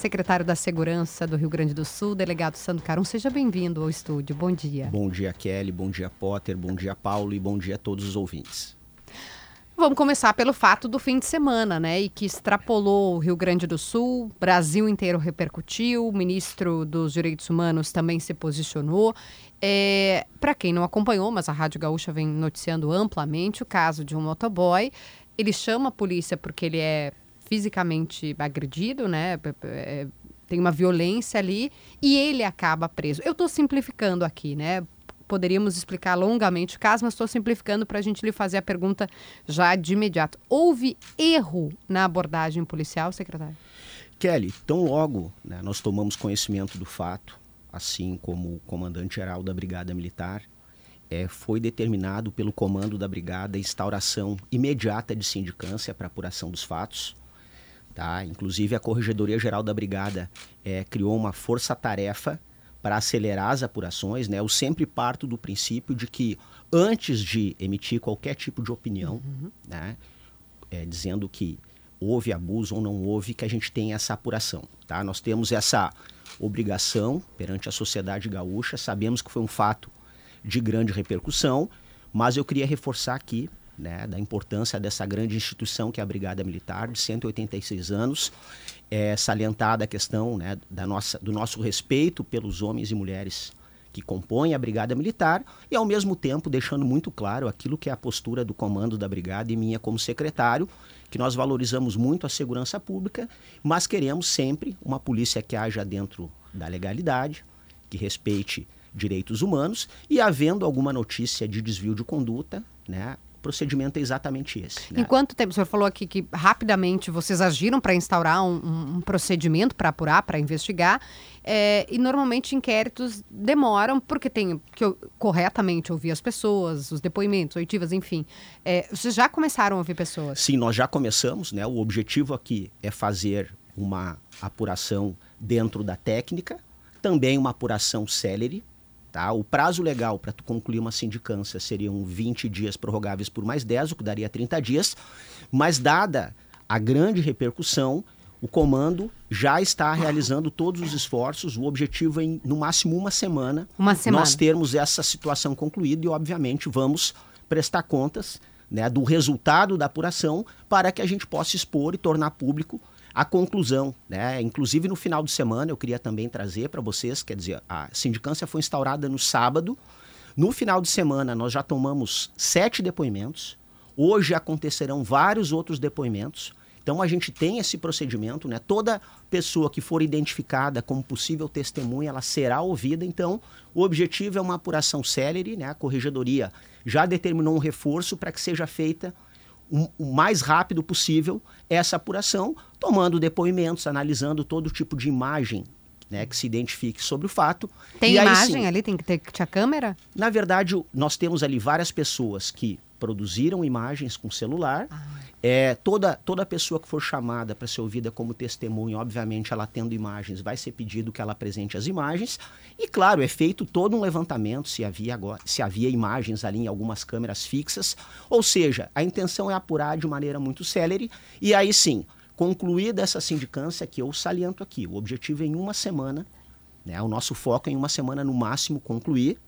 secretário da Segurança do Rio Grande do Sul, delegado Sandro Carum. Seja bem-vindo ao estúdio. Bom dia. Bom dia, Kelly. Bom dia, Potter. Bom dia, Paulo. E bom dia a todos os ouvintes. Vamos começar pelo fato do fim de semana, né? E que extrapolou o Rio Grande do Sul, Brasil inteiro repercutiu, o ministro dos Direitos Humanos também se posicionou. É, Para quem não acompanhou, mas a Rádio Gaúcha vem noticiando amplamente o caso de um motoboy. Ele chama a polícia porque ele é fisicamente agredido, né? É, tem uma violência ali e ele acaba preso. Eu estou simplificando aqui, né? poderíamos explicar longamente o caso, mas estou simplificando para a gente lhe fazer a pergunta já de imediato. Houve erro na abordagem policial, secretário? Kelly, tão logo né, nós tomamos conhecimento do fato, assim como o comandante-geral da Brigada Militar, é, foi determinado pelo comando da Brigada instauração imediata de sindicância para apuração dos fatos. Tá? Inclusive, a Corregedoria Geral da Brigada é, criou uma força-tarefa para acelerar as apurações, né? Eu sempre parto do princípio de que antes de emitir qualquer tipo de opinião, uhum. né, é, dizendo que houve abuso ou não houve, que a gente tem essa apuração, tá? Nós temos essa obrigação perante a sociedade gaúcha, sabemos que foi um fato de grande repercussão, mas eu queria reforçar aqui né, da importância dessa grande instituição que é a Brigada Militar, de 186 anos, é, salientada a questão né, da nossa, do nosso respeito pelos homens e mulheres que compõem a Brigada Militar e, ao mesmo tempo, deixando muito claro aquilo que é a postura do comando da Brigada e minha como secretário, que nós valorizamos muito a segurança pública, mas queremos sempre uma polícia que haja dentro da legalidade, que respeite direitos humanos e, havendo alguma notícia de desvio de conduta, né, procedimento é exatamente esse. Né? Em quanto tempo? O senhor falou aqui que rapidamente vocês agiram para instaurar um, um, um procedimento para apurar, para investigar, é, e normalmente inquéritos demoram porque tem que corretamente ouvir as pessoas, os depoimentos, oitivas, enfim. É, vocês já começaram a ouvir pessoas? Sim, nós já começamos. Né? O objetivo aqui é fazer uma apuração dentro da técnica, também uma apuração célere, Tá? O prazo legal para tu concluir uma sindicância seriam 20 dias prorrogáveis por mais 10, o que daria 30 dias, mas dada a grande repercussão, o comando já está realizando todos os esforços. O objetivo é, em, no máximo, uma semana, uma semana, nós termos essa situação concluída e, obviamente, vamos prestar contas né, do resultado da apuração para que a gente possa expor e tornar público a conclusão, né? Inclusive no final de semana eu queria também trazer para vocês, quer dizer, a sindicância foi instaurada no sábado. No final de semana nós já tomamos sete depoimentos. Hoje acontecerão vários outros depoimentos. Então a gente tem esse procedimento, né? Toda pessoa que for identificada como possível testemunha, ela será ouvida. Então o objetivo é uma apuração célere, né? A corregedoria já determinou um reforço para que seja feita o mais rápido possível essa apuração, tomando depoimentos, analisando todo tipo de imagem né, que se identifique sobre o fato. Tem e imagem aí, sim, ali? Tem que ter, ter a câmera? Na verdade, nós temos ali várias pessoas que produziram imagens com celular. Ah. É, toda, toda pessoa que for chamada para ser ouvida como testemunha, obviamente, ela tendo imagens, vai ser pedido que ela apresente as imagens. E, claro, é feito todo um levantamento se havia, agora, se havia imagens ali em algumas câmeras fixas. Ou seja, a intenção é apurar de maneira muito célere. E aí sim, concluída essa sindicância, que eu saliento aqui, o objetivo é em uma semana, né, o nosso foco é em uma semana no máximo concluir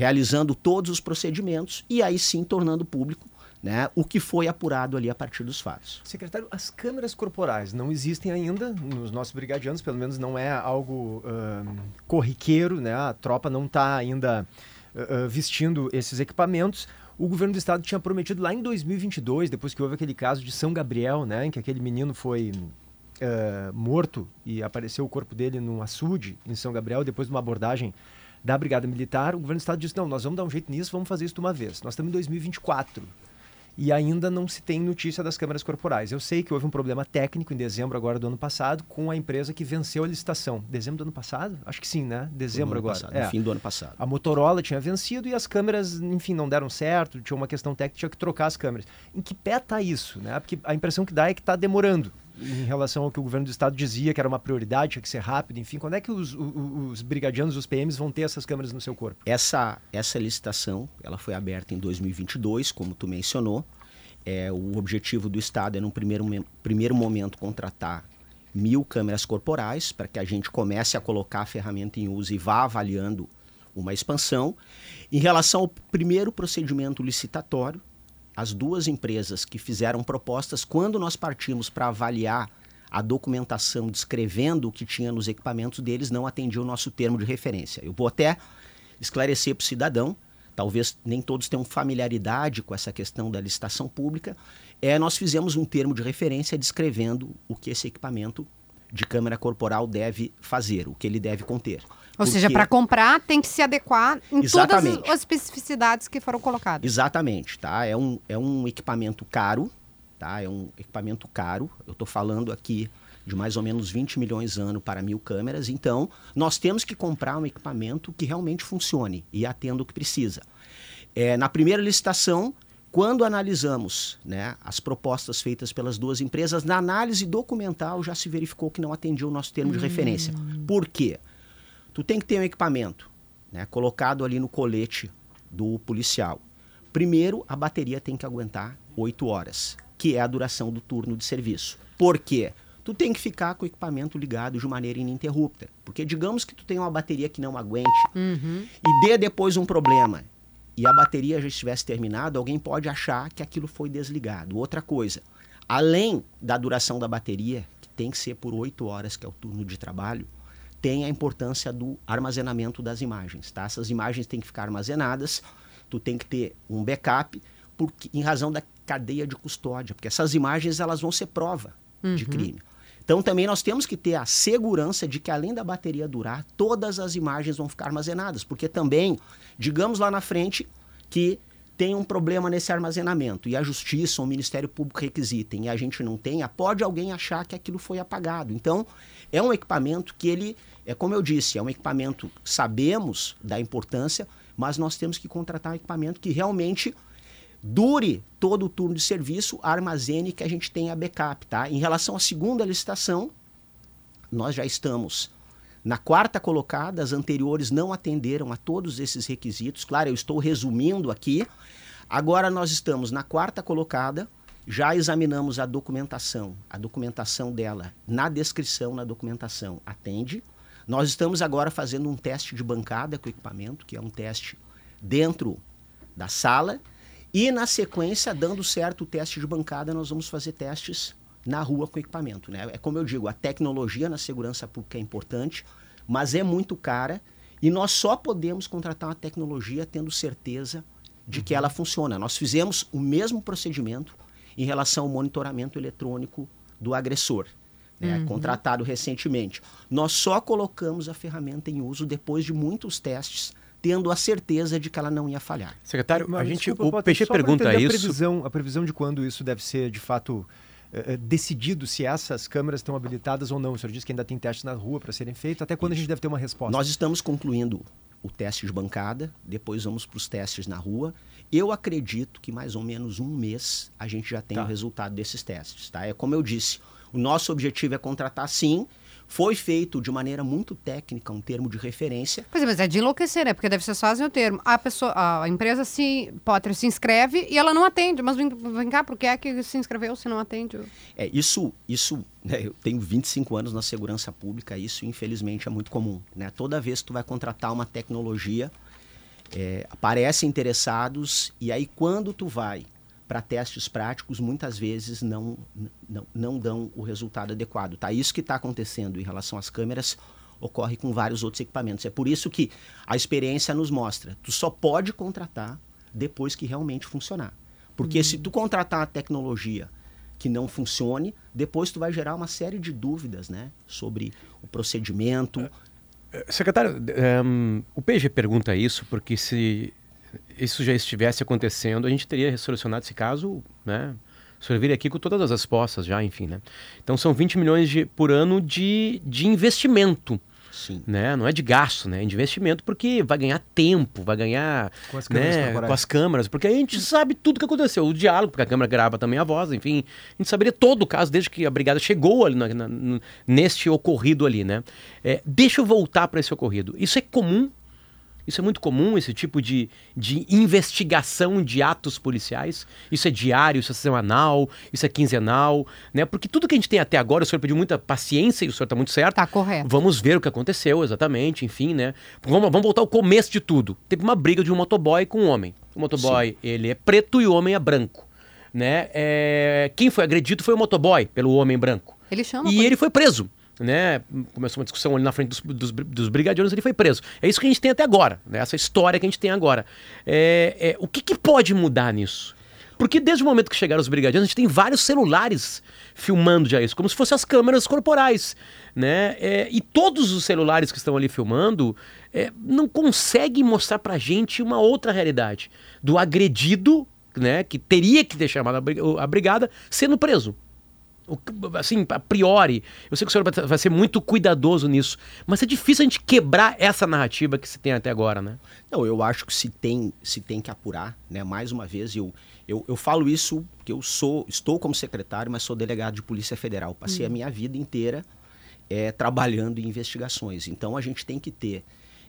realizando todos os procedimentos e aí sim tornando público né, o que foi apurado ali a partir dos fatos. Secretário, as câmeras corporais não existem ainda nos nossos brigadianos, pelo menos não é algo uh, corriqueiro, né? a tropa não está ainda uh, vestindo esses equipamentos. O governo do estado tinha prometido lá em 2022, depois que houve aquele caso de São Gabriel, né, em que aquele menino foi uh, morto e apareceu o corpo dele num açude em São Gabriel, depois de uma abordagem da Brigada Militar, o governo do Estado disse: não, nós vamos dar um jeito nisso, vamos fazer isso de uma vez. Nós estamos em 2024 e ainda não se tem notícia das câmeras corporais. Eu sei que houve um problema técnico em dezembro agora do ano passado com a empresa que venceu a licitação. Dezembro do ano passado? Acho que sim, né? Dezembro agora. Passado, é. Fim do ano passado. A Motorola tinha vencido e as câmeras, enfim, não deram certo, tinha uma questão técnica, tinha que trocar as câmeras. Em que pé está isso, né? Porque a impressão que dá é que está demorando em relação ao que o governo do estado dizia que era uma prioridade, tinha que ser rápido, enfim, quando é que os, os, os brigadianos, os PMs vão ter essas câmeras no seu corpo? Essa, essa licitação, ela foi aberta em 2022, como tu mencionou. É, o objetivo do estado é, num primeiro, primeiro momento, contratar mil câmeras corporais para que a gente comece a colocar a ferramenta em uso e vá avaliando uma expansão. Em relação ao primeiro procedimento licitatório, as duas empresas que fizeram propostas, quando nós partimos para avaliar a documentação descrevendo o que tinha nos equipamentos deles, não atendiam o nosso termo de referência. Eu vou até esclarecer para o cidadão, talvez nem todos tenham familiaridade com essa questão da licitação pública, é nós fizemos um termo de referência descrevendo o que esse equipamento de câmera corporal deve fazer, o que ele deve conter. Ou Porque... seja, para comprar tem que se adequar em Exatamente. todas as especificidades que foram colocadas. Exatamente, tá? É um, é um equipamento caro, tá? É um equipamento caro. Eu estou falando aqui de mais ou menos 20 milhões ano para mil câmeras. Então, nós temos que comprar um equipamento que realmente funcione e atenda o que precisa. É, na primeira licitação, quando analisamos né, as propostas feitas pelas duas empresas, na análise documental já se verificou que não atendia o nosso termo hum. de referência. Por quê? Tu tem que ter um equipamento né, colocado ali no colete do policial. Primeiro, a bateria tem que aguentar 8 horas, que é a duração do turno de serviço. Por quê? Tu tem que ficar com o equipamento ligado de maneira ininterrupta. Porque digamos que tu tem uma bateria que não aguente uhum. e dê depois um problema e a bateria já estivesse terminada, alguém pode achar que aquilo foi desligado. Outra coisa, além da duração da bateria, que tem que ser por 8 horas, que é o turno de trabalho, tem a importância do armazenamento das imagens. Tá? Essas imagens têm que ficar armazenadas, tu tem que ter um backup, porque, em razão da cadeia de custódia, porque essas imagens elas vão ser prova uhum. de crime. Então também nós temos que ter a segurança de que além da bateria durar, todas as imagens vão ficar armazenadas, porque também, digamos lá na frente que tem um problema nesse armazenamento e a justiça ou o Ministério Público requisitem e a gente não tenha, pode alguém achar que aquilo foi apagado. Então, é um equipamento que ele, é como eu disse, é um equipamento, sabemos da importância, mas nós temos que contratar um equipamento que realmente dure todo o turno de serviço, armazene que a gente tenha backup, tá? Em relação à segunda licitação, nós já estamos na quarta colocada, as anteriores não atenderam a todos esses requisitos. Claro, eu estou resumindo aqui. Agora nós estamos na quarta colocada, já examinamos a documentação, a documentação dela na descrição, na documentação atende. Nós estamos agora fazendo um teste de bancada com o equipamento, que é um teste dentro da sala e na sequência, dando certo o teste de bancada, nós vamos fazer testes na rua com equipamento. Né? É como eu digo, a tecnologia na segurança pública é importante, mas é muito cara e nós só podemos contratar uma tecnologia tendo certeza de uhum. que ela funciona. Nós fizemos o mesmo procedimento em relação ao monitoramento eletrônico do agressor, né? uhum. contratado recentemente. Nós só colocamos a ferramenta em uso depois de muitos testes tendo a certeza de que ela não ia falhar. Secretário, Mas, a gente, desculpa, o Peixe pergunta isso. A previsão, a previsão de quando isso deve ser de fato eh, eh, decidido se essas câmeras estão habilitadas ou não. O senhor disse que ainda tem testes na rua para serem feitos. Até quando isso. a gente deve ter uma resposta? Nós estamos concluindo o teste de bancada, depois vamos para os testes na rua. Eu acredito que mais ou menos um mês a gente já tem tá. o resultado desses testes. Tá? É como eu disse, o nosso objetivo é contratar sim foi feito de maneira muito técnica um termo de referência. Pois é, mas é de enlouquecer, né? Porque deve ser só assim o termo. A pessoa, a empresa se, Potter se inscreve e ela não atende. Mas vem, vem cá, por que é que se inscreveu se não atende? É, isso, isso né, eu tenho 25 anos na segurança pública, isso infelizmente é muito comum. Né? Toda vez que tu vai contratar uma tecnologia, é, aparecem interessados e aí quando tu vai para testes práticos muitas vezes não, não, não dão o resultado adequado. Tá? Isso que está acontecendo em relação às câmeras ocorre com vários outros equipamentos. É por isso que a experiência nos mostra, tu só pode contratar depois que realmente funcionar. Porque uhum. se tu contratar a tecnologia que não funcione, depois tu vai gerar uma série de dúvidas né, sobre o procedimento. É, secretário, um, eh, o PG pergunta isso porque se isso já estivesse acontecendo, a gente teria solucionado esse caso, né? Viria aqui com todas as respostas já, enfim, né? Então são 20 milhões de, por ano de, de investimento. Sim. Né? Não é de gasto, né? É de investimento porque vai ganhar tempo, vai ganhar com as né? com as câmeras porque a gente sabe tudo o que aconteceu, o diálogo, porque a câmera grava também a voz, enfim, a gente saberia todo o caso desde que a brigada chegou ali na, na, neste ocorrido ali, né? É, deixa eu voltar para esse ocorrido. Isso é comum Isso é muito comum, esse tipo de, de investigação de atos policiais. Isso é diário, isso é semanal, isso é quinzenal, né? Porque tudo que a gente tem até agora, o senhor pediu muita paciência e o senhor está muito certo. Tá correto. Vamos ver o que aconteceu exatamente, enfim, né? Vamos, vamos voltar ao começo de tudo. Teve uma briga de um motoboy com um homem. O motoboy, Sim. ele é preto e o homem é branco, né? É... Quem foi agredido foi o motoboy pelo homem branco. Ele chama. E ele foi preso né? Começou uma discussão ali na frente dos, dos, dos brigadianos, ele foi preso. É isso que a gente tem até agora, né? essa história que a gente tem agora. É, é, o que, que pode mudar nisso? Porque desde o momento que chegaram os brigadianos, a gente tem vários celulares filmando já isso, como se fossem as câmeras corporais, né? É, e todos os celulares que estão ali filmando é, não conseguem mostrar pra gente uma outra realidade do agredido, né? Que teria que ter chamado a brigada, sendo preso assim, a priori, eu sei que o senhor vai ser muito cuidadoso nisso, mas é difícil a gente quebrar essa narrativa que se tem até agora, né? Não, eu acho que se tem, se tem que apurar, né? Mais uma vez, eu, eu, eu falo isso porque eu sou, estou como secretário, mas sou delegado de Polícia Federal. Passei hum. a minha vida inteira é, trabalhando em investigações. Então a gente tem que ter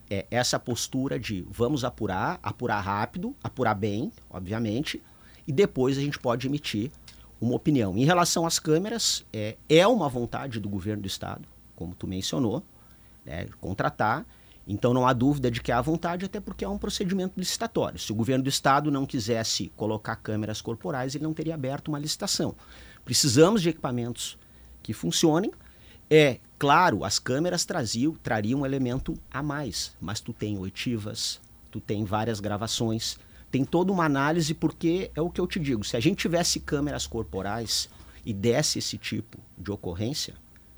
é, essa postura de vamos apurar, apurar rápido, apurar bem, obviamente, e depois a gente pode emitir uma opinião. Em relação às câmeras, é, é uma vontade do governo do Estado, como tu mencionou, né, contratar. Então não há dúvida de que há vontade, até porque é um procedimento licitatório. Se o governo do Estado não quisesse colocar câmeras corporais, ele não teria aberto uma licitação. Precisamos de equipamentos que funcionem. É claro, as câmeras traziam, trariam um elemento a mais, mas tu tem oitivas, tu tem várias gravações, tem toda uma análise, porque é o que eu te digo: se a gente tivesse câmeras corporais e desse esse tipo de ocorrência,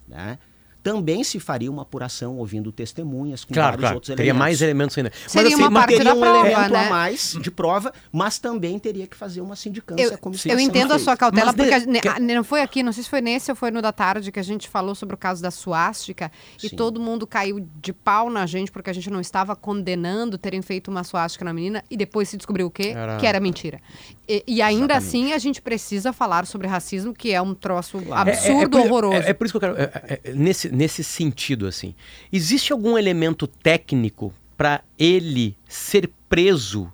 né? Também se faria uma apuração ouvindo testemunhas com claro, vários claro. outros elementos. Teria mais elementos ainda. Seria mas, assim, uma parte teria um prova, elemento né? a mais de prova, mas também teria que fazer uma sindicância eu, como Eu entendo a sua cautela, mas porque de... a, não foi aqui, não sei se foi nesse ou foi no da tarde que a gente falou sobre o caso da suástica e todo mundo caiu de pau na gente porque a gente não estava condenando terem feito uma suástica na menina e depois se descobriu o quê? Era... Que era mentira. E, e ainda Exatamente. assim a gente precisa falar sobre racismo, que é um troço claro. absurdo, é, é, é, horroroso. É, é, por isso que eu quero. É, é, nesse, nesse sentido assim. Existe algum elemento técnico para ele ser preso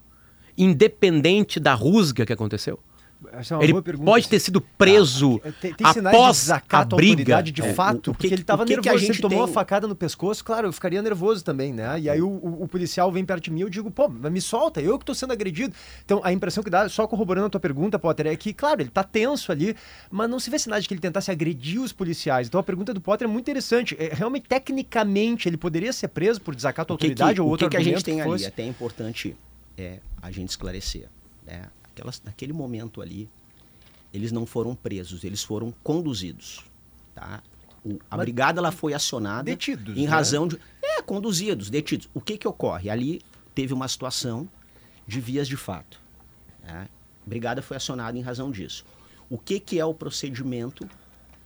independente da rusga que aconteceu? É ele pode ter sido preso ah, tem, tem após a briga. de é, fato, o, o que, porque ele estava nervoso, que ele tomou tem... uma facada no pescoço, claro, eu ficaria nervoso também, né? E aí o, o, policial vem perto de mim, eu digo, pô, me solta, eu que estou sendo agredido. Então a impressão que dá, só corroborando a tua pergunta, Potter, é que, claro, ele está tenso ali, mas não se vê sinais de que ele tentasse agredir os policiais. Então a pergunta do Potter é muito interessante. É, realmente, tecnicamente, ele poderia ser preso por desacato à autoridade que, ou outro O que, que a gente tem ali, é até importante é, a gente esclarecer, né? Aquelas, naquele momento ali, eles não foram presos, eles foram conduzidos. Tá? O, a Mas brigada ela foi acionada detidos, em né? razão de. É, conduzidos, detidos. O que, que ocorre? Ali teve uma situação de vias de fato. Né? A brigada foi acionada em razão disso. O que, que é o procedimento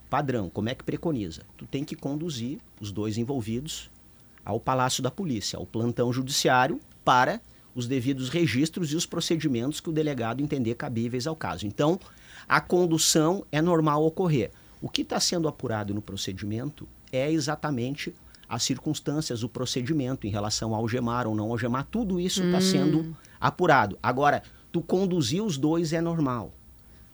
padrão? Como é que preconiza? Tu tem que conduzir os dois envolvidos ao Palácio da Polícia, ao plantão judiciário, para os devidos registros e os procedimentos que o delegado entender cabíveis ao caso. Então, a condução é normal ocorrer. O que está sendo apurado no procedimento é exatamente as circunstâncias, o procedimento em relação ao algemar ou não algemar, tudo isso está hum. sendo apurado. Agora, tu conduzir os dois é normal,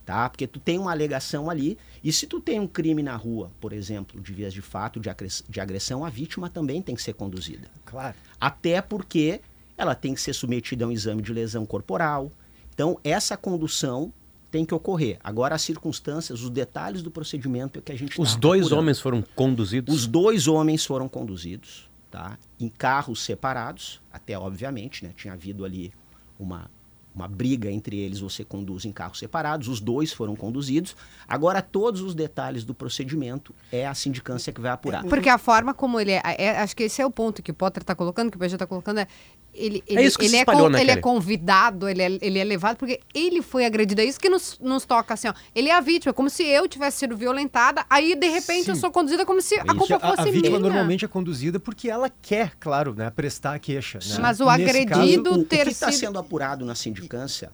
tá? Porque tu tem uma alegação ali, e se tu tem um crime na rua, por exemplo, de vias de fato, de agressão, a vítima também tem que ser conduzida. Claro. Até porque ela tem que ser submetida a um exame de lesão corporal. Então, essa condução tem que ocorrer. Agora, as circunstâncias, os detalhes do procedimento é que a gente Os tá dois procurando. homens foram conduzidos? Os dois homens foram conduzidos, tá? Em carros separados, até obviamente, né? Tinha havido ali uma uma briga entre eles, você conduz em carros separados, os dois foram conduzidos. Agora, todos os detalhes do procedimento é a sindicância que vai apurar. Porque a forma como ele é, é acho que esse é o ponto que o Potter está colocando, que o PG está colocando, é ele, ele, é isso que ele, se espalhou, é, né, ele é convidado, ele é, ele é levado, porque ele foi agredido. É isso que nos, nos toca assim, ó. Ele é a vítima, como se eu tivesse sido violentada, aí de repente Sim. eu sou conduzida como se a culpa a, fosse minha. A vítima minha. normalmente é conduzida porque ela quer, claro, né, prestar a queixa. Né? Mas o Nesse agredido caso, o, ter o que está sido... sendo apurado na sindicância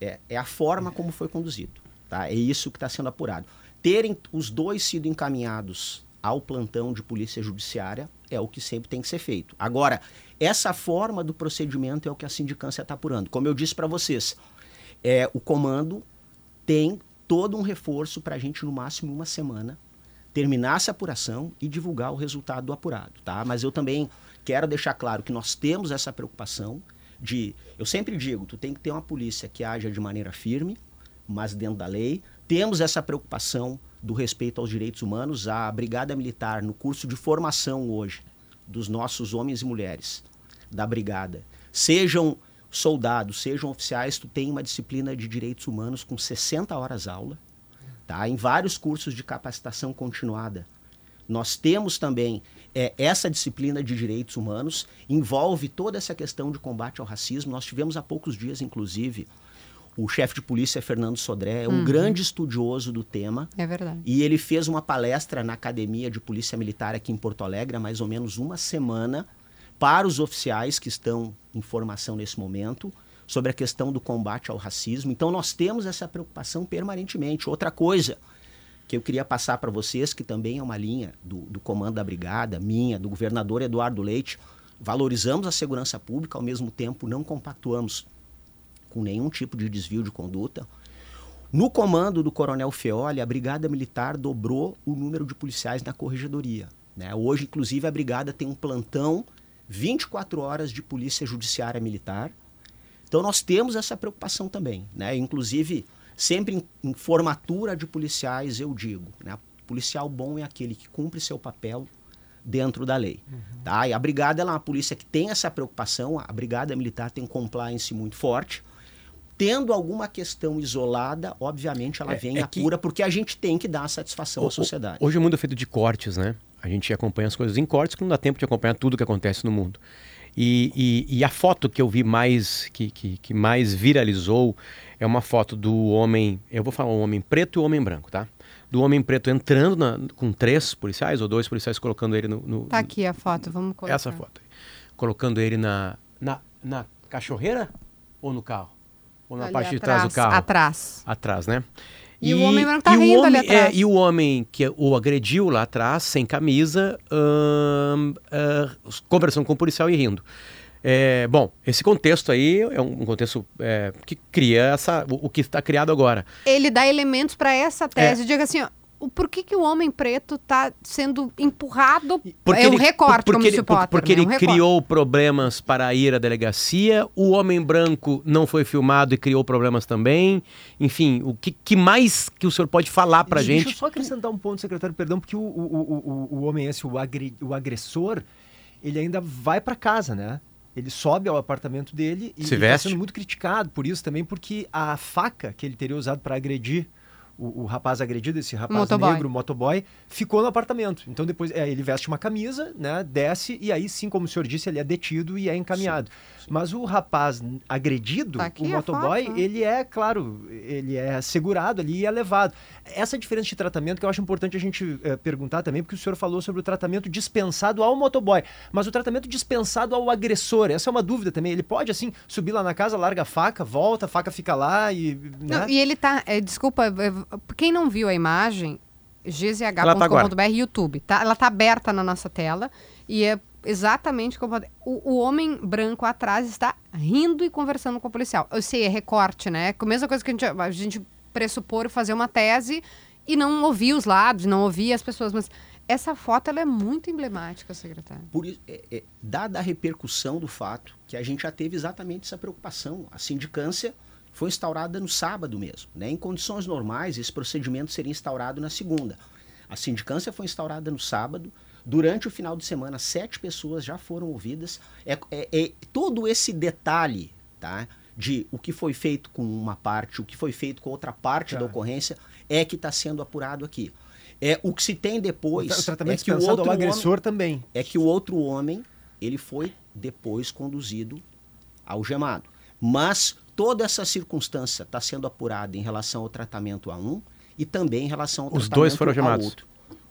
é, é a forma como foi conduzido. Tá? É isso que está sendo apurado. Terem os dois sido encaminhados ao plantão de polícia judiciária é o que sempre tem que ser feito. Agora, essa forma do procedimento é o que a sindicância está apurando. Como eu disse para vocês, é, o comando tem todo um reforço para a gente, no máximo uma semana, terminar essa apuração e divulgar o resultado do apurado. Tá? Mas eu também quero deixar claro que nós temos essa preocupação de. Eu sempre digo, tu tem que ter uma polícia que haja de maneira firme, mas dentro da lei. Temos essa preocupação do respeito aos direitos humanos. A Brigada Militar, no curso de formação hoje, dos nossos homens e mulheres da Brigada, sejam soldados, sejam oficiais, tu tem uma disciplina de direitos humanos com 60 horas aula, tá? em vários cursos de capacitação continuada. Nós temos também é, essa disciplina de direitos humanos, envolve toda essa questão de combate ao racismo. Nós tivemos há poucos dias, inclusive, o chefe de polícia Fernando Sodré é um uhum. grande estudioso do tema. É verdade. E ele fez uma palestra na Academia de Polícia Militar aqui em Porto Alegre há mais ou menos uma semana para os oficiais que estão em formação nesse momento sobre a questão do combate ao racismo. Então nós temos essa preocupação permanentemente. Outra coisa que eu queria passar para vocês, que também é uma linha do, do comando da brigada, minha, do governador Eduardo Leite, valorizamos a segurança pública, ao mesmo tempo não compactuamos com nenhum tipo de desvio de conduta. No comando do Coronel Feoli, a Brigada Militar dobrou o número de policiais na corregedoria. Né? Hoje, inclusive, a Brigada tem um plantão 24 horas de Polícia Judiciária Militar. Então, nós temos essa preocupação também. Né? Inclusive, sempre em, em formatura de policiais, eu digo: né? policial bom é aquele que cumpre seu papel dentro da lei. Uhum. Tá? E a Brigada é uma polícia que tem essa preocupação, a Brigada Militar tem um compliance muito forte tendo alguma questão isolada, obviamente ela é, vem é a cura, porque a gente tem que dar satisfação o, à sociedade. Hoje o mundo é feito de cortes, né? A gente acompanha as coisas em cortes, que não dá tempo de acompanhar tudo que acontece no mundo. E, e, e a foto que eu vi mais, que, que, que, mais viralizou, é uma foto do homem, eu vou falar o homem preto e o homem branco, tá? Do homem preto entrando na, com três policiais, ou dois policiais colocando ele no... no tá aqui a foto, vamos colocar. Essa foto. Colocando ele na, na, na cachorreira ou no carro? Ou na ali parte de trás do carro? Atrás. Atrás, né? E, e o homem branco tá rindo homem, ali atrás. É, e o homem que o agrediu lá atrás, sem camisa, hum, uh, conversando com o policial e rindo. É, bom, esse contexto aí é um contexto é, que cria essa, o, o que está criado agora. Ele dá elementos para essa tese. É. Diga assim, ó, por que, que o homem preto está sendo empurrado? Porque é um recorte, porque como ele, Potter, Porque né? ele um criou problemas para ir à delegacia, o homem branco não foi filmado e criou problemas também. Enfim, o que, que mais que o senhor pode falar para a gente? Deixa eu só acrescentar um ponto, secretário, perdão, porque o, o, o, o homem esse, o, agri, o agressor, ele ainda vai para casa, né? Ele sobe ao apartamento dele e está sendo muito criticado por isso também, porque a faca que ele teria usado para agredir o, o, rapaz agredido, esse rapaz motoboy. negro, motoboy, ficou no apartamento. Então depois é, ele veste uma camisa, né, desce e aí sim, como o senhor disse, ele é detido e é encaminhado. Sim, sim. Mas o rapaz agredido, tá o motoboy, foto, ele é, claro, ele é segurado ali e é levado. Essa diferença de tratamento que eu acho importante a gente é, perguntar também, porque o senhor falou sobre o tratamento dispensado ao motoboy, mas o tratamento dispensado ao agressor, essa é uma dúvida também. Ele pode, assim, subir lá na casa, larga a faca, volta, a faca fica lá e... Né? Não, e ele tá, é, desculpa, quem não viu a imagem, gzh.com.br, tá YouTube, tá? Ela tá aberta na nossa tela e é exatamente como o, o, homem branco atrás está rindo e conversando com o policial. Eu sei, é recorte, né? É a mesma coisa que a gente, a gente pressupor fazer uma tese e não ouvir os lados, não ouvir as pessoas, mas essa foto ela é muito emblemática, secretário. Por isso, é, é, dada a repercussão do fato, que a gente já teve exatamente essa preocupação. A sindicância foi instaurada no sábado mesmo. Né? Em condições normais, esse procedimento seria instaurado na segunda. A sindicância foi instaurada no sábado. Durante o final de semana, sete pessoas já foram ouvidas. É, é, é todo esse detalhe tá? de o que foi feito com uma parte, o que foi feito com outra parte da ocorrência, é que está sendo apurado aqui. É o que se tem depois. O tratamento é que o outro ao agressor homem, também. É que o outro homem ele foi depois conduzido algemado. Mas toda essa circunstância está sendo apurada em relação ao tratamento a um e também em relação ao Os tratamento dois foram algemados. outro.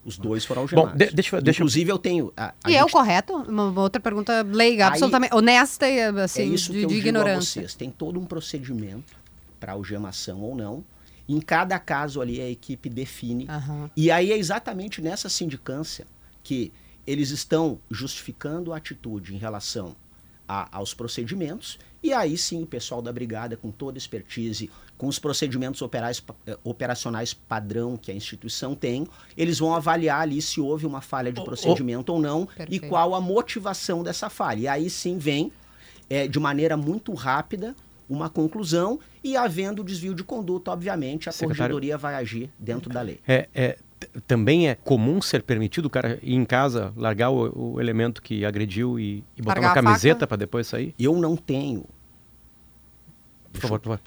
Os dois foram algemados. Bom, de, deixa, deixa Inclusive, eu tenho. A, a e gente... é o correto? Uma outra pergunta leiga, absolutamente honesta e assim, é isso de, que eu de digo ignorância. A vocês. Tem todo um procedimento para algemação ou não. Em cada caso ali a equipe define. Uhum. E aí é exatamente nessa sindicância que eles estão justificando a atitude em relação a, aos procedimentos, e aí sim o pessoal da brigada, com toda expertise, com os procedimentos operais, eh, operacionais padrão que a instituição tem, eles vão avaliar ali se houve uma falha de procedimento oh, oh. ou não Perfeito. e qual a motivação dessa falha. E aí sim vem, é, de maneira muito rápida, uma conclusão e havendo desvio de conduta, obviamente, a Secretário, corregedoria vai agir dentro da lei. É, é, também é comum ser permitido o cara ir em casa, largar o, o elemento que agrediu e, e botar largar uma camiseta para depois sair? Eu não tenho. Por favor, por favor.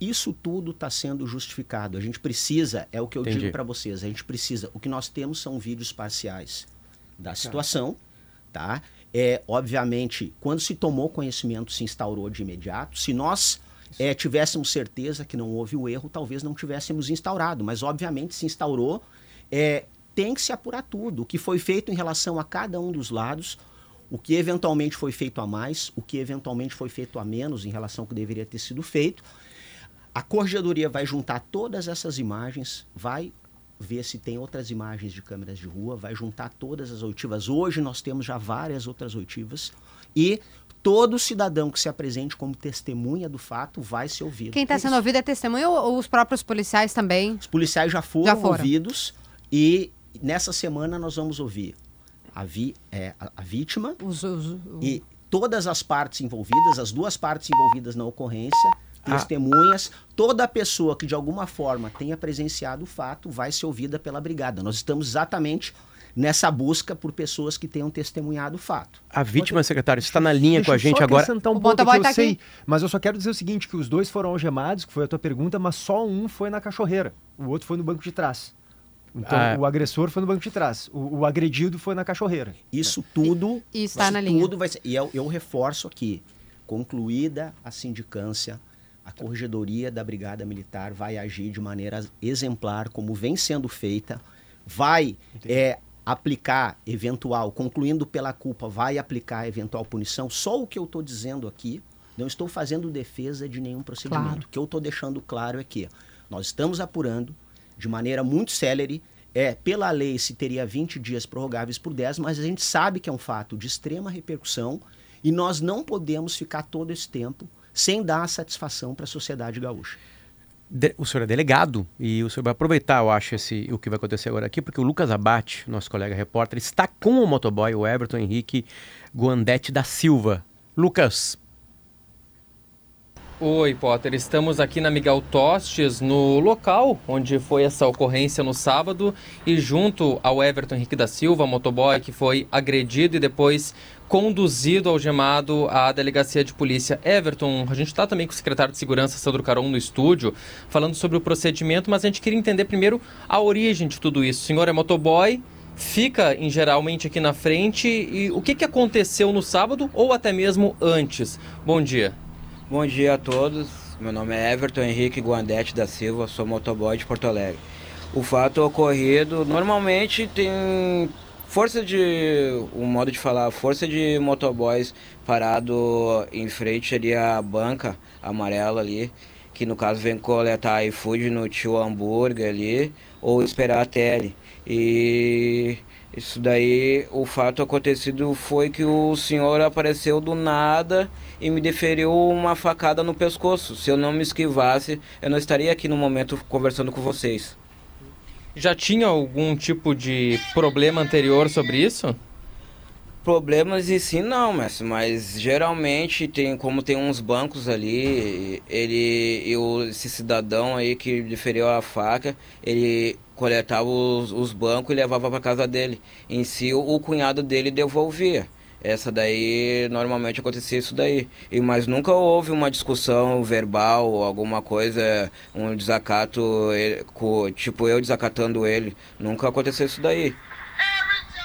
Isso tudo está sendo justificado. A gente precisa, é o que eu Entendi. digo para vocês, a gente precisa. O que nós temos são vídeos parciais da tá. situação, tá? É, obviamente, quando se tomou conhecimento, se instaurou de imediato. Se nós é, tivéssemos certeza que não houve o erro, talvez não tivéssemos instaurado. Mas, obviamente, se instaurou, é, tem que se apurar tudo. O que foi feito em relação a cada um dos lados, o que eventualmente foi feito a mais, o que eventualmente foi feito a menos em relação ao que deveria ter sido feito. A corregedoria vai juntar todas essas imagens, vai ver se tem outras imagens de câmeras de rua, vai juntar todas as oitivas. Hoje nós temos já várias outras oitivas e todo cidadão que se apresente como testemunha do fato vai ser ouvido. Quem está sendo ouvido é testemunha ou os próprios policiais também? Os policiais já foram, já foram. ouvidos e nessa semana nós vamos ouvir a, vi, é, a, a vítima os, os, os... e todas as partes envolvidas, as duas partes envolvidas na ocorrência. Testemunhas, ah. toda pessoa que de alguma forma tenha presenciado o fato vai ser ouvida pela brigada. Nós estamos exatamente nessa busca por pessoas que tenham testemunhado o fato. A vítima, secretário, está na linha com a gente agora. Um o ponto que eu tá sei, aqui. mas eu só quero dizer o seguinte, que os dois foram algemados, que foi a tua pergunta, mas só um foi na cachorreira, o outro foi no banco de trás. Então, ah. o agressor foi no banco de trás, o, o, agredido foi na cachorreira. Isso tudo, e, e está na linha. Tudo vai ser, e eu, eu reforço aqui, concluída a sindicância, a corregedoria da Brigada Militar vai agir de maneira exemplar, como vem sendo feita, vai é, aplicar eventual, concluindo pela culpa, vai aplicar eventual punição. Só o que eu estou dizendo aqui, não estou fazendo defesa de nenhum procedimento. Claro. O que eu estou deixando claro é que nós estamos apurando de maneira muito célere. É, pela lei se teria 20 dias prorrogáveis por 10, mas a gente sabe que é um fato de extrema repercussão e nós não podemos ficar todo esse tempo sem dar satisfação para a sociedade gaúcha. De, o senhor é delegado e o senhor vai aproveitar, eu acho, esse, o que vai acontecer agora aqui, porque o Lucas Abate, nosso colega repórter, está com o motoboy, o Everton Henrique Guandete da Silva. Lucas, Oi, Potter. Estamos aqui na Miguel Tostes, no local onde foi essa ocorrência no sábado, e junto ao Everton Henrique da Silva, motoboy que foi agredido e depois conduzido algemado à delegacia de polícia. Everton, a gente está também com o secretário de Segurança, Sandro Caron, no estúdio, falando sobre o procedimento, mas a gente queria entender primeiro a origem de tudo isso. O senhor é motoboy, fica em geralmente aqui na frente, e o que, que aconteceu no sábado ou até mesmo antes? Bom dia. Bom dia a todos. Meu nome é Everton Henrique Guandete da Silva, sou motoboy de Porto Alegre. O fato ocorrido normalmente tem força de um modo de falar, força de motoboys parado em frente ali à banca amarela ali, que no caso vem coletar iFood no tio hambúrguer ali ou esperar a tele. E isso daí, o fato acontecido foi que o senhor apareceu do nada e me deferiu uma facada no pescoço. Se eu não me esquivasse, eu não estaria aqui no momento conversando com vocês. Já tinha algum tipo de problema anterior sobre isso? Problemas em si não, mas, mas geralmente tem como tem uns bancos ali, ele eu, esse cidadão aí que deferiu a faca, ele coletava os, os bancos e levava para casa dele. Em si o, o cunhado dele devolvia. Essa daí, normalmente acontecia isso daí. E, mas nunca houve uma discussão verbal, alguma coisa, um desacato, tipo eu desacatando ele. Nunca aconteceu isso daí.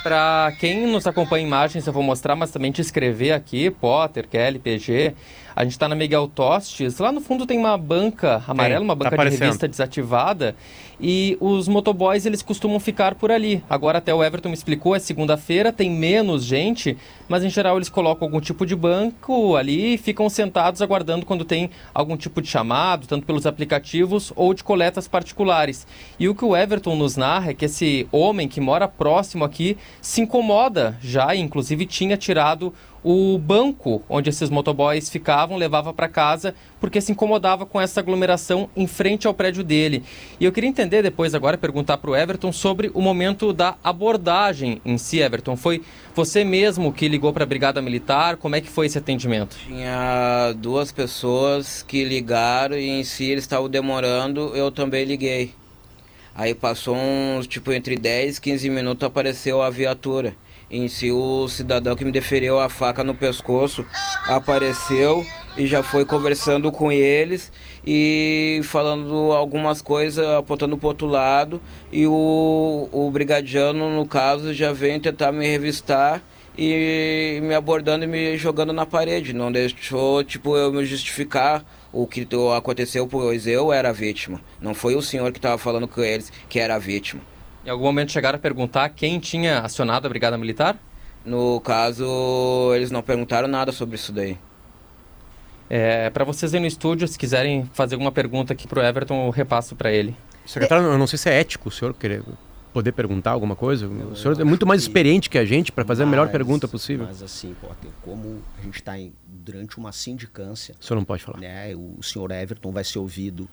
Para quem nos acompanha em imagens, eu vou mostrar, mas também te escrever aqui, Potter, Kelly, PG. A gente está na Miguel Tostes. Lá no fundo tem uma banca amarela, uma banca tá de revista desativada. E os motoboys, eles costumam ficar por ali. Agora até o Everton me explicou, é segunda-feira, tem menos gente, mas em geral eles colocam algum tipo de banco ali e ficam sentados aguardando quando tem algum tipo de chamado, tanto pelos aplicativos ou de coletas particulares. E o que o Everton nos narra é que esse homem que mora próximo aqui se incomoda já, inclusive tinha tirado o banco onde esses motoboys ficavam, levava para casa, porque se incomodava com essa aglomeração em frente ao prédio dele. E eu queria entender depois agora, perguntar para o Everton sobre o momento da abordagem em si, Everton. Foi você mesmo que ligou para a Brigada Militar? Como é que foi esse atendimento? Tinha duas pessoas que ligaram e em si eles estavam demorando, eu também liguei. Aí passou uns, tipo, entre 10 e 15 minutos apareceu a viatura. Em si, o cidadão que me deferiu a faca no pescoço apareceu e já foi conversando com eles e falando algumas coisas, apontando para outro lado. E o, o brigadiano, no caso, já veio tentar me revistar e me abordando e me jogando na parede. Não deixou, tipo, eu me justificar o que aconteceu, pois eu era a vítima. Não foi o senhor que estava falando com eles que era a vítima. Em algum momento chegaram a perguntar quem tinha acionado a Brigada Militar? No caso, eles não perguntaram nada sobre isso daí. É, para vocês aí no estúdio, se quiserem fazer alguma pergunta aqui pro Everton, eu repasso para ele. Secretário, eu não sei se é ético o senhor querer poder perguntar alguma coisa. o senhor é muito mais experiente que a gente para fazer mas, a melhor pergunta possível. Mas assim, Potter, como a gente está durante uma sindicância... O senhor não pode falar. Né, o senhor Everton vai ser ouvido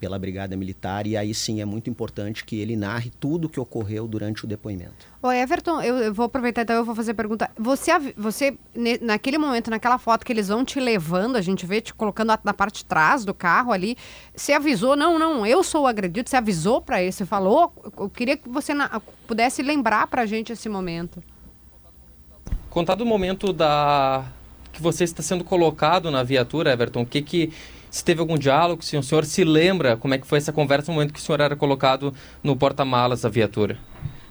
pela Brigada Militar e aí sim é muito importante que ele narre tudo o que ocorreu durante o depoimento. Ô Everton, eu, eu, vou aproveitar então, eu vou fazer a pergunta. Você, você, naquele momento, naquela foto que eles vão te levando, a gente vê te colocando na parte de trás do carro ali, você avisou, não, não, eu sou o agredido, você avisou para ele, você falou, eu queria que você na, pudesse lembrar pra gente esse momento. Contado o momento da que você está sendo colocado na viatura, Everton, o que que se teve algum diálogo, se o senhor se lembra como é que foi essa conversa no momento que o senhor era colocado no porta-malas da viatura.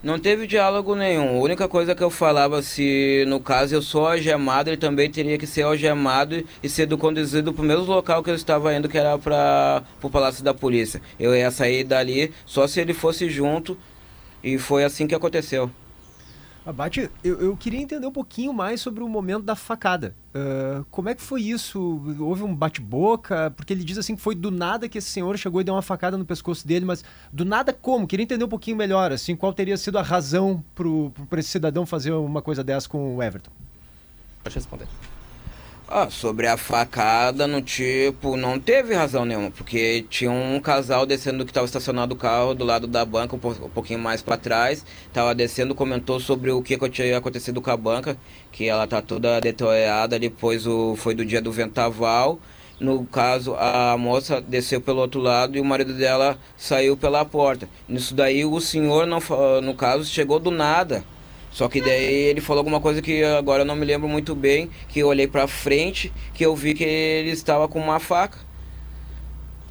Não teve diálogo nenhum. A única coisa que eu falava, se no caso eu sou algemado, ele também teria que ser algemado e ser conduzido para o mesmo local que eu estava indo, que era para o Palácio da Polícia. Eu ia sair dali só se ele fosse junto e foi assim que aconteceu. Abate, eu, eu queria entender um pouquinho mais sobre o momento da facada. Uh, como é que foi isso? Houve um bate-boca? Porque ele diz assim que foi do nada que esse senhor chegou e deu uma facada no pescoço dele, mas do nada como? Queria entender um pouquinho melhor, assim, qual teria sido a razão para esse cidadão fazer uma coisa dessa com o Everton? Pode responder. Ah, sobre a facada, no tipo, não teve razão nenhuma, porque tinha um casal descendo que estava estacionado o carro do lado da banca, um, pouquinho mais para trás, estava descendo, comentou sobre o que tinha acontecido com a banca, que ela tá toda deteriorada, depois o, foi do dia do ventaval. No caso, a moça desceu pelo outro lado e o marido dela saiu pela porta. Nisso daí, o senhor, não, no caso, chegou do nada só que daí ele falou alguma coisa que agora eu não me lembro muito bem, que eu olhei pra frente, que eu vi que ele estava com uma faca.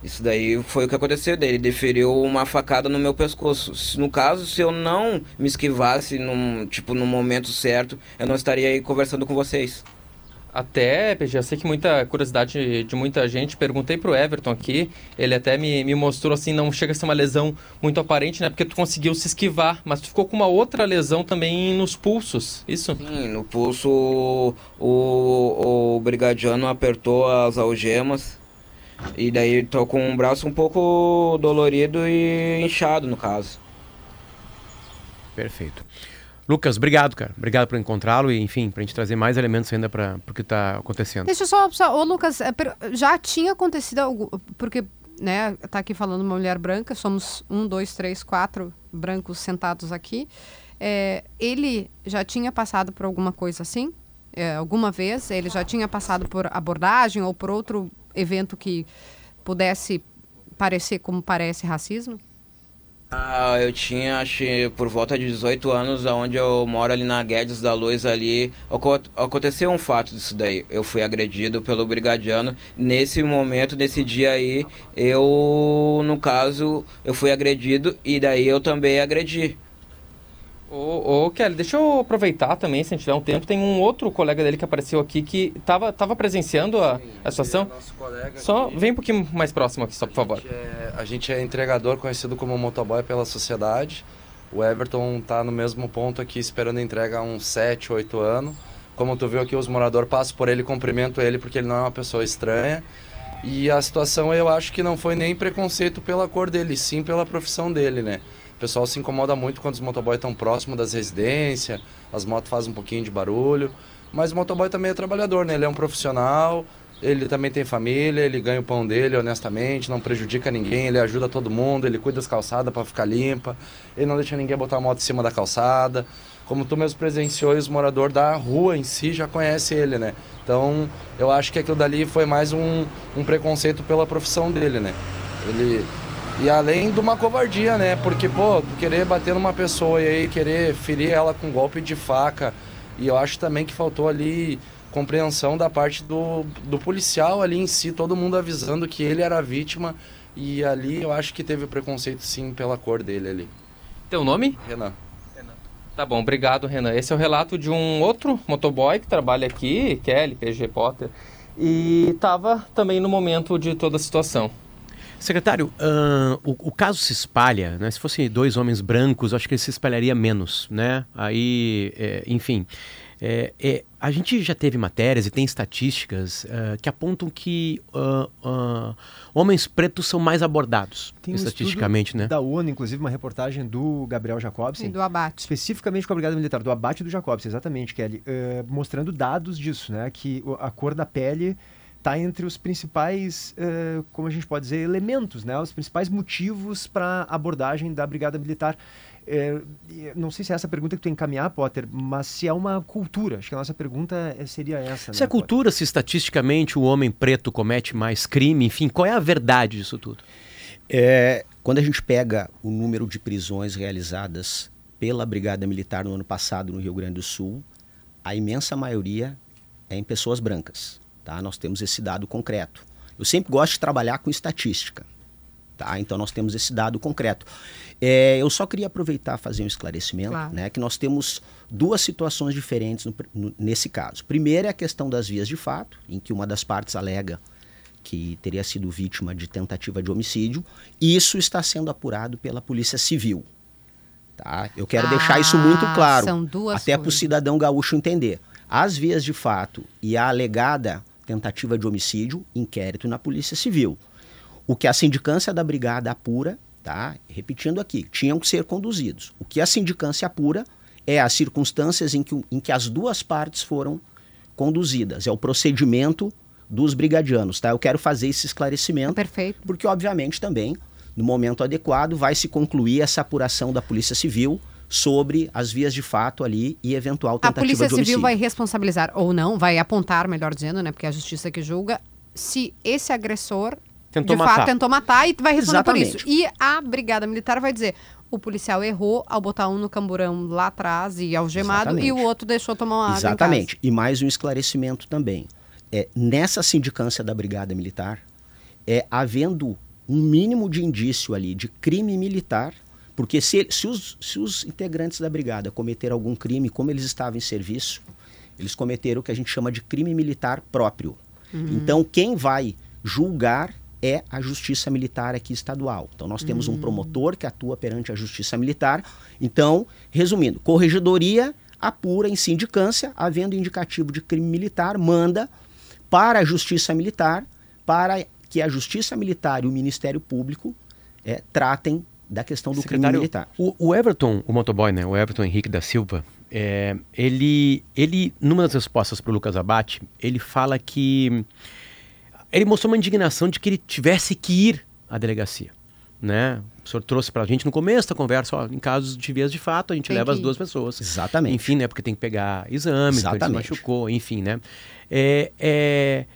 Isso daí foi o que aconteceu dele, ele deferiu uma facada no meu pescoço. No caso, se eu não me esquivasse num, tipo, no momento certo, eu não estaria aí conversando com vocês. Até, PG, eu sei que muita curiosidade de muita gente, perguntei pro Everton aqui, ele até me, me mostrou assim, não chega a ser uma lesão muito aparente, né? Porque tu conseguiu se esquivar, mas tu ficou com uma outra lesão também nos pulsos, isso? Sim, no pulso o, o, o brigadiano apertou as algemas e daí tô com o braço um pouco dolorido e inchado no caso. Perfeito. Lucas, obrigado, cara. Obrigado por encontrá-lo e, enfim, para a gente trazer mais elementos ainda para o que está acontecendo. Deixa eu só, só ô Lucas, é, já tinha acontecido algo, porque, né, tá aqui falando uma mulher branca, somos um, dois, três, quatro brancos sentados aqui. É, ele já tinha passado por alguma coisa assim? É, alguma vez? Ele já tinha passado por abordagem ou por outro evento que pudesse parecer como parece racismo? Ah, eu tinha, acho, por volta de 18 anos, onde eu moro ali na Guedes da Luz ali, aconteceu um fato disso daí. Eu fui agredido pelo brigadiano. Nesse momento, nesse dia aí, eu, no caso, eu fui agredido e daí eu também agredi. Ô, ô, Kelly, deixa eu aproveitar também, se a gente tiver um tempo. Tem um outro colega dele que apareceu aqui que estava tava presenciando a, a situação. É só vem um pouquinho mais próximo aqui, só por favor. A gente, é, a gente é entregador conhecido como motoboy pela sociedade. O Everton está no mesmo ponto aqui, esperando a entrega há uns 7, 8 anos. Como tu viu aqui, os moradores passam por ele, cumprimentam ele porque ele não é uma pessoa estranha. E a situação eu acho que não foi nem preconceito pela cor dele, sim pela profissão dele, né? O pessoal se incomoda muito quando os motoboys estão próximos das residências, as motos fazem um pouquinho de barulho. Mas o motoboy também é trabalhador, né? Ele é um profissional, ele também tem família, ele ganha o pão dele honestamente, não prejudica ninguém, ele ajuda todo mundo, ele cuida das calçadas para ficar limpa, ele não deixa ninguém botar a moto em cima da calçada. Como tu mesmo presenciou, os moradores da rua em si já conhecem ele, né? Então, eu acho que aquilo dali foi mais um, um preconceito pela profissão dele, né? Ele e além de uma covardia, né? Porque, pô, querer bater numa pessoa e aí querer ferir ela com golpe de faca. E eu acho também que faltou ali compreensão da parte do, do policial ali em si, todo mundo avisando que ele era vítima. E ali eu acho que teve preconceito sim pela cor dele ali. Teu nome? Renan. Tá bom, obrigado, Renan. Esse é o relato de um outro motoboy que trabalha aqui, Kelly, PG Potter, e estava também no momento de toda a situação. Secretário, uh, o, o, caso se espalha, né? Se fossem dois homens brancos, acho que ele se espalharia menos, né? Aí, é, enfim, é, é, a gente já teve matérias e tem estatísticas uh, que apontam que uh, uh, homens pretos são mais abordados, tem um estatisticamente, né? Da ONU, inclusive, uma reportagem do Gabriel Jacobsen. E do Abate. Especificamente com a Brigada Militar, do Abate e do Jacobsen, exatamente, Kelly. mostrando dados disso, né? Que a cor da pele está entre os principais, uh, como a gente pode dizer, elementos, né? os principais motivos para a abordagem da Brigada Militar. É, não sei se é essa pergunta que tu encaminhar, Potter, mas se é uma cultura. Acho que a nossa pergunta é, seria essa. Se né, é cultura, Potter? se estatisticamente o homem preto comete mais crime, enfim, qual é a verdade disso tudo? É, quando a gente pega o número de prisões realizadas pela Brigada Militar no ano passado no Rio Grande do Sul, a imensa maioria é em pessoas brancas. Tá? Nós temos esse dado concreto. Eu sempre gosto de trabalhar com estatística. Tá? Então nós temos esse dado concreto. É, eu só queria aproveitar fazer um esclarecimento, claro. né, que nós temos duas situações diferentes no, no, nesse caso. Primeiro é a questão das vias de fato, em que uma das partes alega que teria sido vítima de tentativa de homicídio, isso está sendo apurado pela Polícia Civil. Tá? Eu quero ah, deixar isso muito claro, até para o cidadão gaúcho entender. As vias de fato e a alegada tentativa de homicídio, inquérito na Polícia Civil. O que a sindicância da brigada apura, tá? Repetindo aqui, tinham que ser conduzidos. O que a sindicância apura é as circunstâncias em que, em que as duas partes foram conduzidas, é o procedimento dos brigadianos, tá? Eu quero fazer esse esclarecimento. Perfeito. Porque, obviamente, também, no momento adequado, vai se concluir essa apuração da Polícia Civil sobre as vias de fato ali e eventual tentativa de homicídio. A Polícia Civil vai responsabilizar, ou não, vai apontar, melhor dizendo, né, porque é a justiça que julga, se esse agressor tentou de matar. fato tentou matar e vai responder Exatamente. por isso. E a Brigada Militar vai dizer, o policial errou ao botar um no camburão lá atrás e algemado Exatamente. e o outro deixou tomar uma água Exatamente. E mais um esclarecimento também. É, nessa sindicância da Brigada Militar, é havendo um mínimo de indício ali de crime militar, porque se, se, os, se os integrantes da brigada cometeram algum crime, como eles estavam em serviço, eles cometeram o que a gente chama de crime militar próprio. Uhum. Então, quem vai julgar é a Justiça Militar aqui estadual. Então, nós temos uhum. um promotor que atua perante a Justiça Militar. Então, resumindo, corregedoria apura em sindicância, havendo indicativo de crime militar, manda para a Justiça Militar para que a Justiça Militar e o Ministério Público é, tratem da questão do crime militar. O, o, Everton, o motoboy, né, o Everton Henrique da Silva, é, ele, ele, numa das respostas para o Lucas Abate, ele fala que ele mostrou uma indignação de que ele tivesse que ir à delegacia. Né? O senhor trouxe para a gente no começo da conversa, ó, em casos de vias de fato, a gente tem leva as duas pessoas. Exatamente. Enfim, né? Porque tem que pegar exames, porque se machucou, enfim, né? É, é,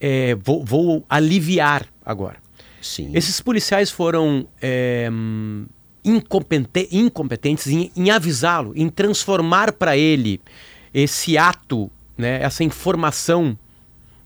é, vou, vou aliviar agora. Sim. Esses policiais foram é, incompetentes em, em avisá-lo, em transformar para ele esse ato, né, essa informação.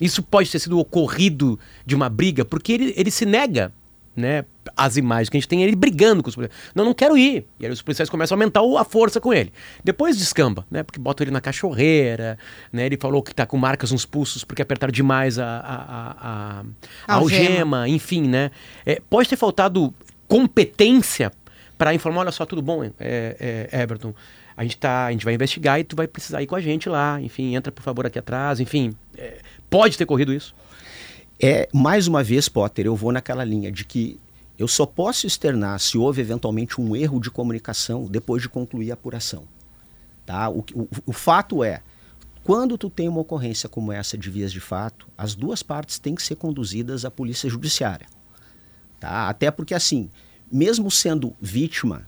Isso pode ter sido ocorrido de uma briga, porque ele, ele se nega né, as imagens que a gente tem, ele brigando com os policiais. Não, não quero ir. E aí os policiais começam a aumentar a força com ele. Depois descamba, né, porque botam ele na cachorreira, né, ele falou que está com marcas nos pulsos porque apertaram demais a, a, a, a, a algema, enfim, né. É, pode ter faltado competência para informar, olha só, tudo bom, é, é, Everton, a gente, tá, a gente vai investigar e tu vai precisar ir com a gente lá, enfim, entra por favor aqui atrás, enfim, é, pode ter corrido isso? É, mais uma vez, Potter, eu vou naquela linha de que eu só posso externar se houve eventualmente um erro de comunicação depois de concluir a apuração. Tá? O, o, o fato é, quando tu tem uma ocorrência como essa de vias de fato, as duas partes têm que ser conduzidas à polícia judiciária. Tá? Até porque, assim, mesmo sendo vítima,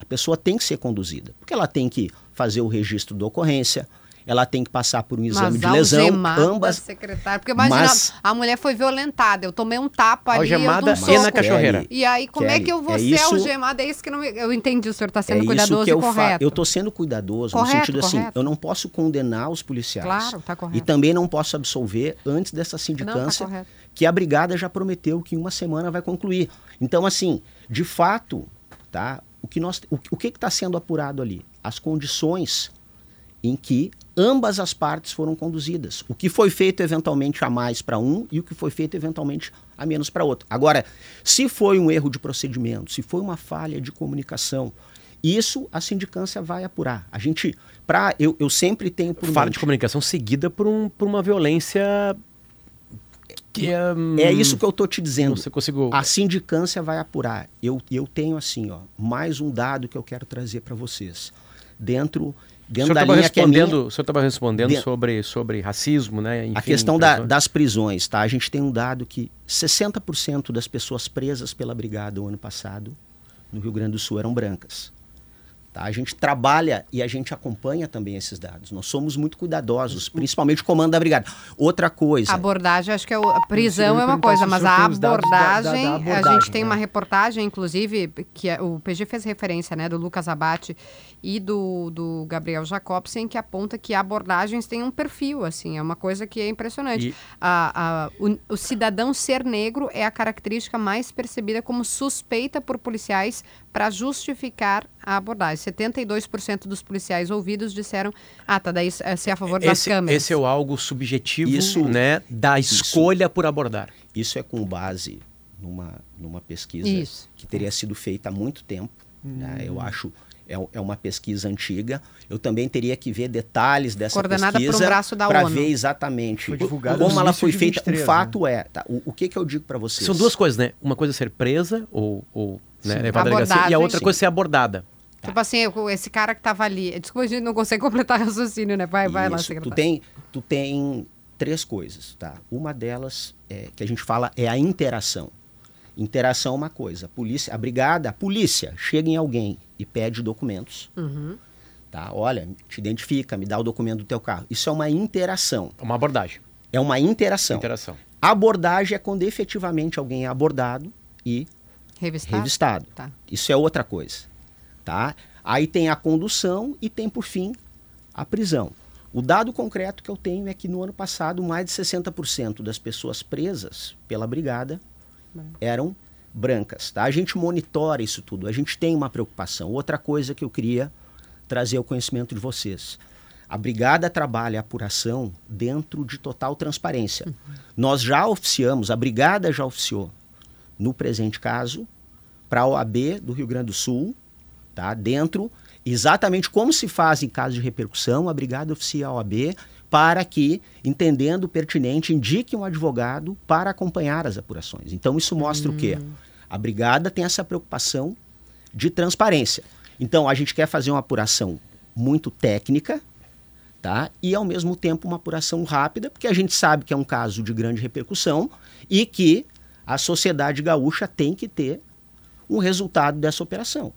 a pessoa tem que ser conduzida. Porque ela tem que fazer o registro da ocorrência, ela tem que passar por um exame Mas de lesão. algemada, Ambas. secretária. Porque imagina, Mas- a mulher foi violentada, eu tomei um tapa ali, eu Algemada dou um e na cachorreira. E aí, como é Kelly, que eu vou é ser isso- algemada? É isso que não eu entendi, o senhor está É sendo isso cuidadoso que e eu faço. correto. Eu estou sendo cuidadoso Correto, no sentido assim, correto. eu não posso condenar os policiais. Claro, tá correto. E também não posso absolver antes dessa Não, tá sindicância que a brigada já prometeu que em uma semana vai concluir. Então, assim, de fato, tá? O que nós, o, o que está sendo apurado ali? As condições em que ambas as partes foram conduzidas. O que foi feito eventualmente a mais para um e o que foi feito eventualmente a menos para outro. Agora, se foi um erro de procedimento, se foi uma falha de comunicação, isso a sindicância vai apurar. A gente, para eu, eu sempre tenho por Falha de comunicação seguida por, um, por uma violência que é... hum, É isso que eu tô te dizendo. Você conseguiu... A sindicância vai apurar. Eu, eu tenho assim, ó, mais um dado que eu quero trazer para vocês. Dentro, dentro da linha que é minha, respondendo, o senhor estava respondendo De- sobre, sobre racismo, né? a Enfim, questão da- das prisões, tá? A gente tem um dado que 60% das pessoas presas pela brigada o ano passado no Rio Grande do Sul eram brancas. Tá? A gente trabalha e a gente acompanha também esses dados. Nós somos muito cuidadosos, principalmente o comando da brigada. Outra coisa, A abordagem, acho que é o- a prisão é uma coisa, mas a dados da- da- da abordagem, a abordagem, gente tem né? uma reportagem, inclusive, que é- o PG fez referência, né, do Lucas Abate e do, do Gabriel Jacobsen, que aponta que abordagens têm um perfil, assim, é uma coisa que é impressionante. E- A- a- o, o cidadão ser negro é a característica mais percebida como suspeita por policiais para justificar a abordagem. 72% dos policiais ouvidos disseram, ah, tá, daí é ser a favor das esse, câmeras. esse é o algo subjetivo, Isso- né? Da escolha por abordar. Isso é com base numa, numa pesquisa Isso. que teria sido feita há muito tempo. né? Eu acho é, é uma pesquisa antiga. Eu também teria que ver detalhes dessa Coordenada por um pesquisa braço da para ONU. ver exatamente como ela foi feita. 23, o fato é, tá? o, o que, que eu digo para vocês? São duas coisas, né? Uma coisa é ser presa ou, ou né, levar à delegacia, e a outra coisa é ser abordada. Tipo assim, esse cara que tava ali. Desculpa, a gente não consegue completar raciocínio, né? Vai, vai lá, secretário. Tu tem, tu tem três coisas, tá? Uma delas é, que a gente fala é a interação. Interação é uma coisa. A polícia, a brigada, a polícia chega em alguém e pede documentos. Uhum. Tá? Olha, te identifica, me dá o documento do teu carro. Isso é uma interação. Uma abordagem. É uma interação. Interação. A abordagem é quando efetivamente alguém é abordado e Revistado? revistado. Tá. Isso é outra coisa, tá? Aí tem a condução e tem por fim a prisão. O dado concreto que eu tenho é que no ano passado mais de 60% das pessoas presas pela brigada eram brancas, tá? A gente monitora isso tudo, a gente tem uma preocupação. Outra coisa que eu queria trazer ao conhecimento de vocês. A brigada trabalha a apuração dentro de total transparência. Nós já oficiamos, a brigada já oficiou no presente caso, para a OAB do Rio Grande do Sul, tá? dentro, exatamente como se faz em caso de repercussão, a Brigada oficia a OAB para que, entendendo o pertinente, indique um advogado para acompanhar as apurações. Então, isso mostra o quê? A Brigada tem essa preocupação de transparência. Então, a gente quer fazer uma apuração muito técnica, tá? E ao mesmo tempo uma apuração rápida, porque a gente sabe que é um caso de grande repercussão e que a sociedade gaúcha tem que ter um resultado dessa operação,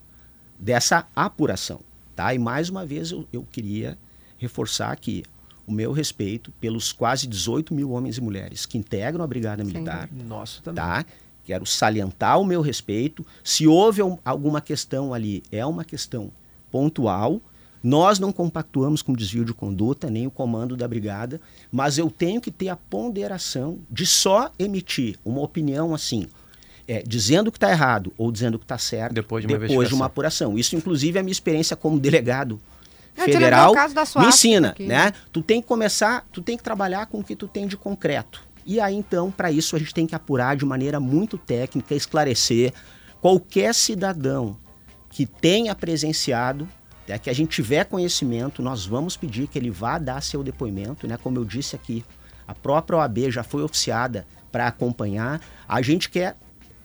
dessa apuração, tá? E mais uma vez eu, eu queria reforçar aqui o meu respeito pelos quase 18 mil homens e mulheres que integram a Brigada Militar, Nosso também. tá? Quero salientar o meu respeito. Se houve um- alguma questão ali, é uma questão pontual. Nós não compactuamos com desvio de conduta, nem o comando da brigada, mas eu tenho que ter a ponderação de só emitir uma opinião assim, é, dizendo que está errado ou dizendo que está certo Depois de uma depois de uma apuração. Isso, inclusive, é a minha experiência como delegado te federal me ensina, aqui. né? Tu tem que começar, tu tem que trabalhar com o que tu tem de concreto. E aí então, para isso a gente tem que apurar de maneira muito técnica, esclarecer qualquer cidadão que tenha presenciado, é, que a gente tiver conhecimento, nós vamos pedir que ele vá dar seu depoimento, né? Como eu disse aqui, a própria OAB já foi oficiada para acompanhar. A gente quer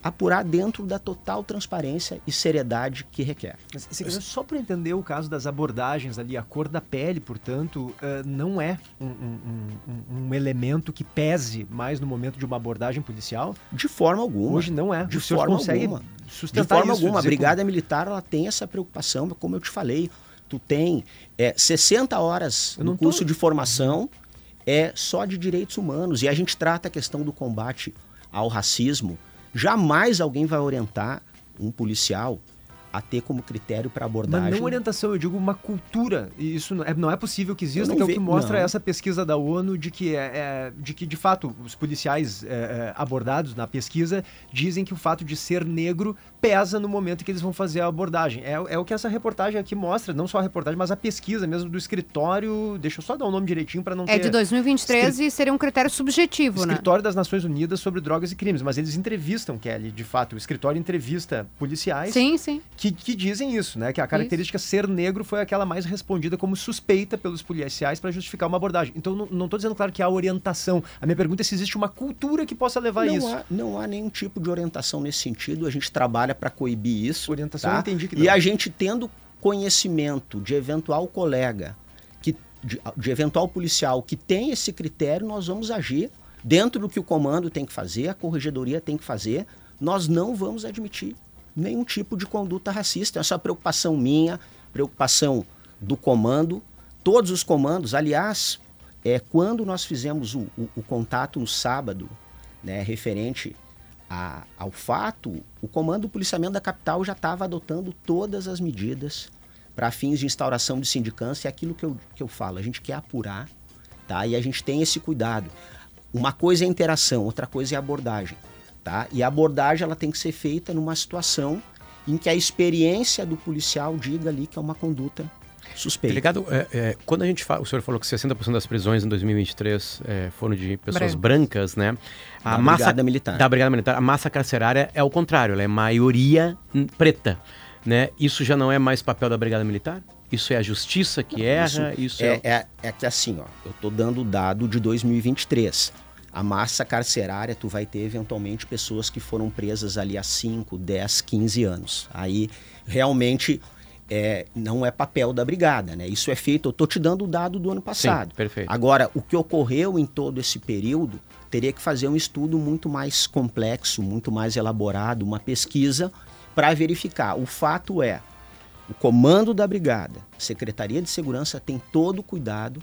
apurar dentro da total transparência e seriedade que requer. Mas, só para entender o caso das abordagens ali, a cor da pele, portanto, uh, não é um, um, um, um, elemento que pese mais no momento de uma abordagem policial? De forma alguma. Hoje não é. De forma alguma. De forma isso, alguma. A Brigada como... Militar ela tem essa preocupação, como eu te falei. Tu tem é, 60 horas no curso tô... de formação é só de direitos humanos e a gente trata a questão do combate ao racismo Jamais alguém vai orientar um policial a ter como critério para abordagem. Mas não orientação, eu digo uma cultura. E isso não é, não é possível que exista, que é o que mostra não. essa pesquisa da ONU de que, é, é de que de fato, os policiais é, é, abordados na pesquisa dizem que o fato de ser negro pesa no momento que eles vão fazer a abordagem. É, é o que essa reportagem aqui mostra, não só a reportagem, mas a pesquisa mesmo do escritório. Deixa eu só dar o um nome direitinho para não é ter... É de 2023 Escri... e seria um critério subjetivo, escritório né? Escritório das Nações Unidas sobre Drogas e Crimes. Mas eles entrevistam, Kelly, de fato. O escritório entrevista policiais. Sim, sim que, que dizem isso, né? Que a característica isso. ser negro foi aquela mais respondida como suspeita pelos policiais para justificar uma abordagem. Então, não estou dizendo, claro, que há orientação. A minha pergunta é se existe uma cultura que possa levar não a isso. Há, não há nenhum tipo de orientação nesse sentido. A gente trabalha para coibir isso. Orientação tá? eu entendi que não. E a gente tendo conhecimento de eventual colega, que, de, de eventual policial que tem esse critério, nós vamos agir dentro do que o comando tem que fazer, a corregedoria tem que fazer. Nós não vamos admitir nenhum tipo de conduta racista. Essa é preocupação minha, preocupação do comando, todos os comandos. Aliás, é, quando nós fizemos o, o, o contato no sábado, né, referente a, ao fato, o comando do policiamento da capital já estava adotando todas as medidas para fins de instauração de sindicância. É aquilo que eu, que eu falo, a gente quer apurar, tá? E a gente tem esse cuidado. Uma coisa é interação, outra coisa é abordagem. Tá? E a abordagem ela tem que ser feita numa situação em que a experiência do policial diga ali que é uma conduta suspeita. Delegado, é, é, quando a gente fala, o senhor falou que 60% das prisões em 2023 é, foram de pessoas brancas, né? A da massa Brigada Militar. Da Brigada Militar. A massa carcerária é o contrário, ela é maioria preta. Né? Isso já não é mais papel da Brigada Militar? Isso é a justiça que não, erra? Isso, isso é, é... é, é que assim, ó, eu estou dando o dado de 2023 a massa carcerária, tu vai ter eventualmente pessoas que foram presas ali há 5, 10, 15 anos. Aí realmente é, não é papel da brigada, né? Isso é feito, eu estou te dando o dado do ano passado. Sim, perfeito. Agora, o que ocorreu em todo esse período, teria que fazer um estudo muito mais complexo, muito mais elaborado, uma pesquisa para verificar. O fato é, o comando da brigada, Secretaria de Segurança tem todo o cuidado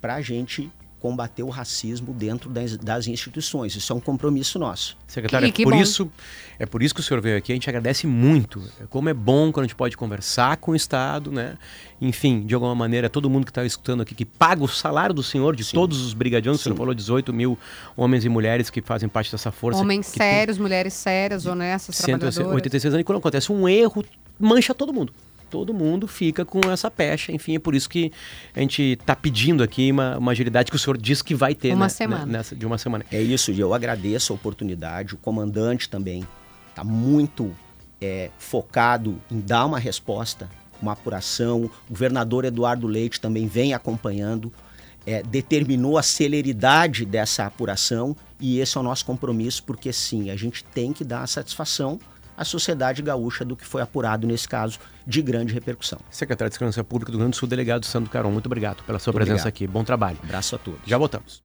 para a gente combater o racismo dentro das, das, instituições. Isso é um compromisso nosso. Secretário, é por isso é por isso que o senhor veio aqui. A gente agradece muito. Como é bom quando a gente pode conversar com o Estado, né? Enfim, de alguma maneira, todo mundo que está escutando aqui, que paga o salário do senhor, de Sim. todos os brigadianos, o senhor falou 18 mil homens e mulheres que fazem parte dessa força. Homens sérios, tem... mulheres sérias, honestas, 186 anos. E quando acontece um erro, mancha todo mundo todo mundo fica com essa pecha. Enfim, é por isso que a gente está pedindo aqui uma, uma agilidade que o senhor disse que vai ter uma né, semana. nessa de uma semana. É isso, e eu agradeço a oportunidade. O comandante também está muito é, focado em dar uma resposta, uma apuração. O governador Eduardo Leite também vem acompanhando. É, determinou a celeridade dessa apuração e esse é o nosso compromisso, porque sim, a gente tem que dar a satisfação a sociedade gaúcha do que foi apurado nesse caso de grande repercussão. Secretário de Segurança Pública do Rio Grande do Sul, delegado Sandro Caron, muito obrigado pela sua muito presença obrigado. aqui. Bom trabalho. Abraço a todos. Já voltamos.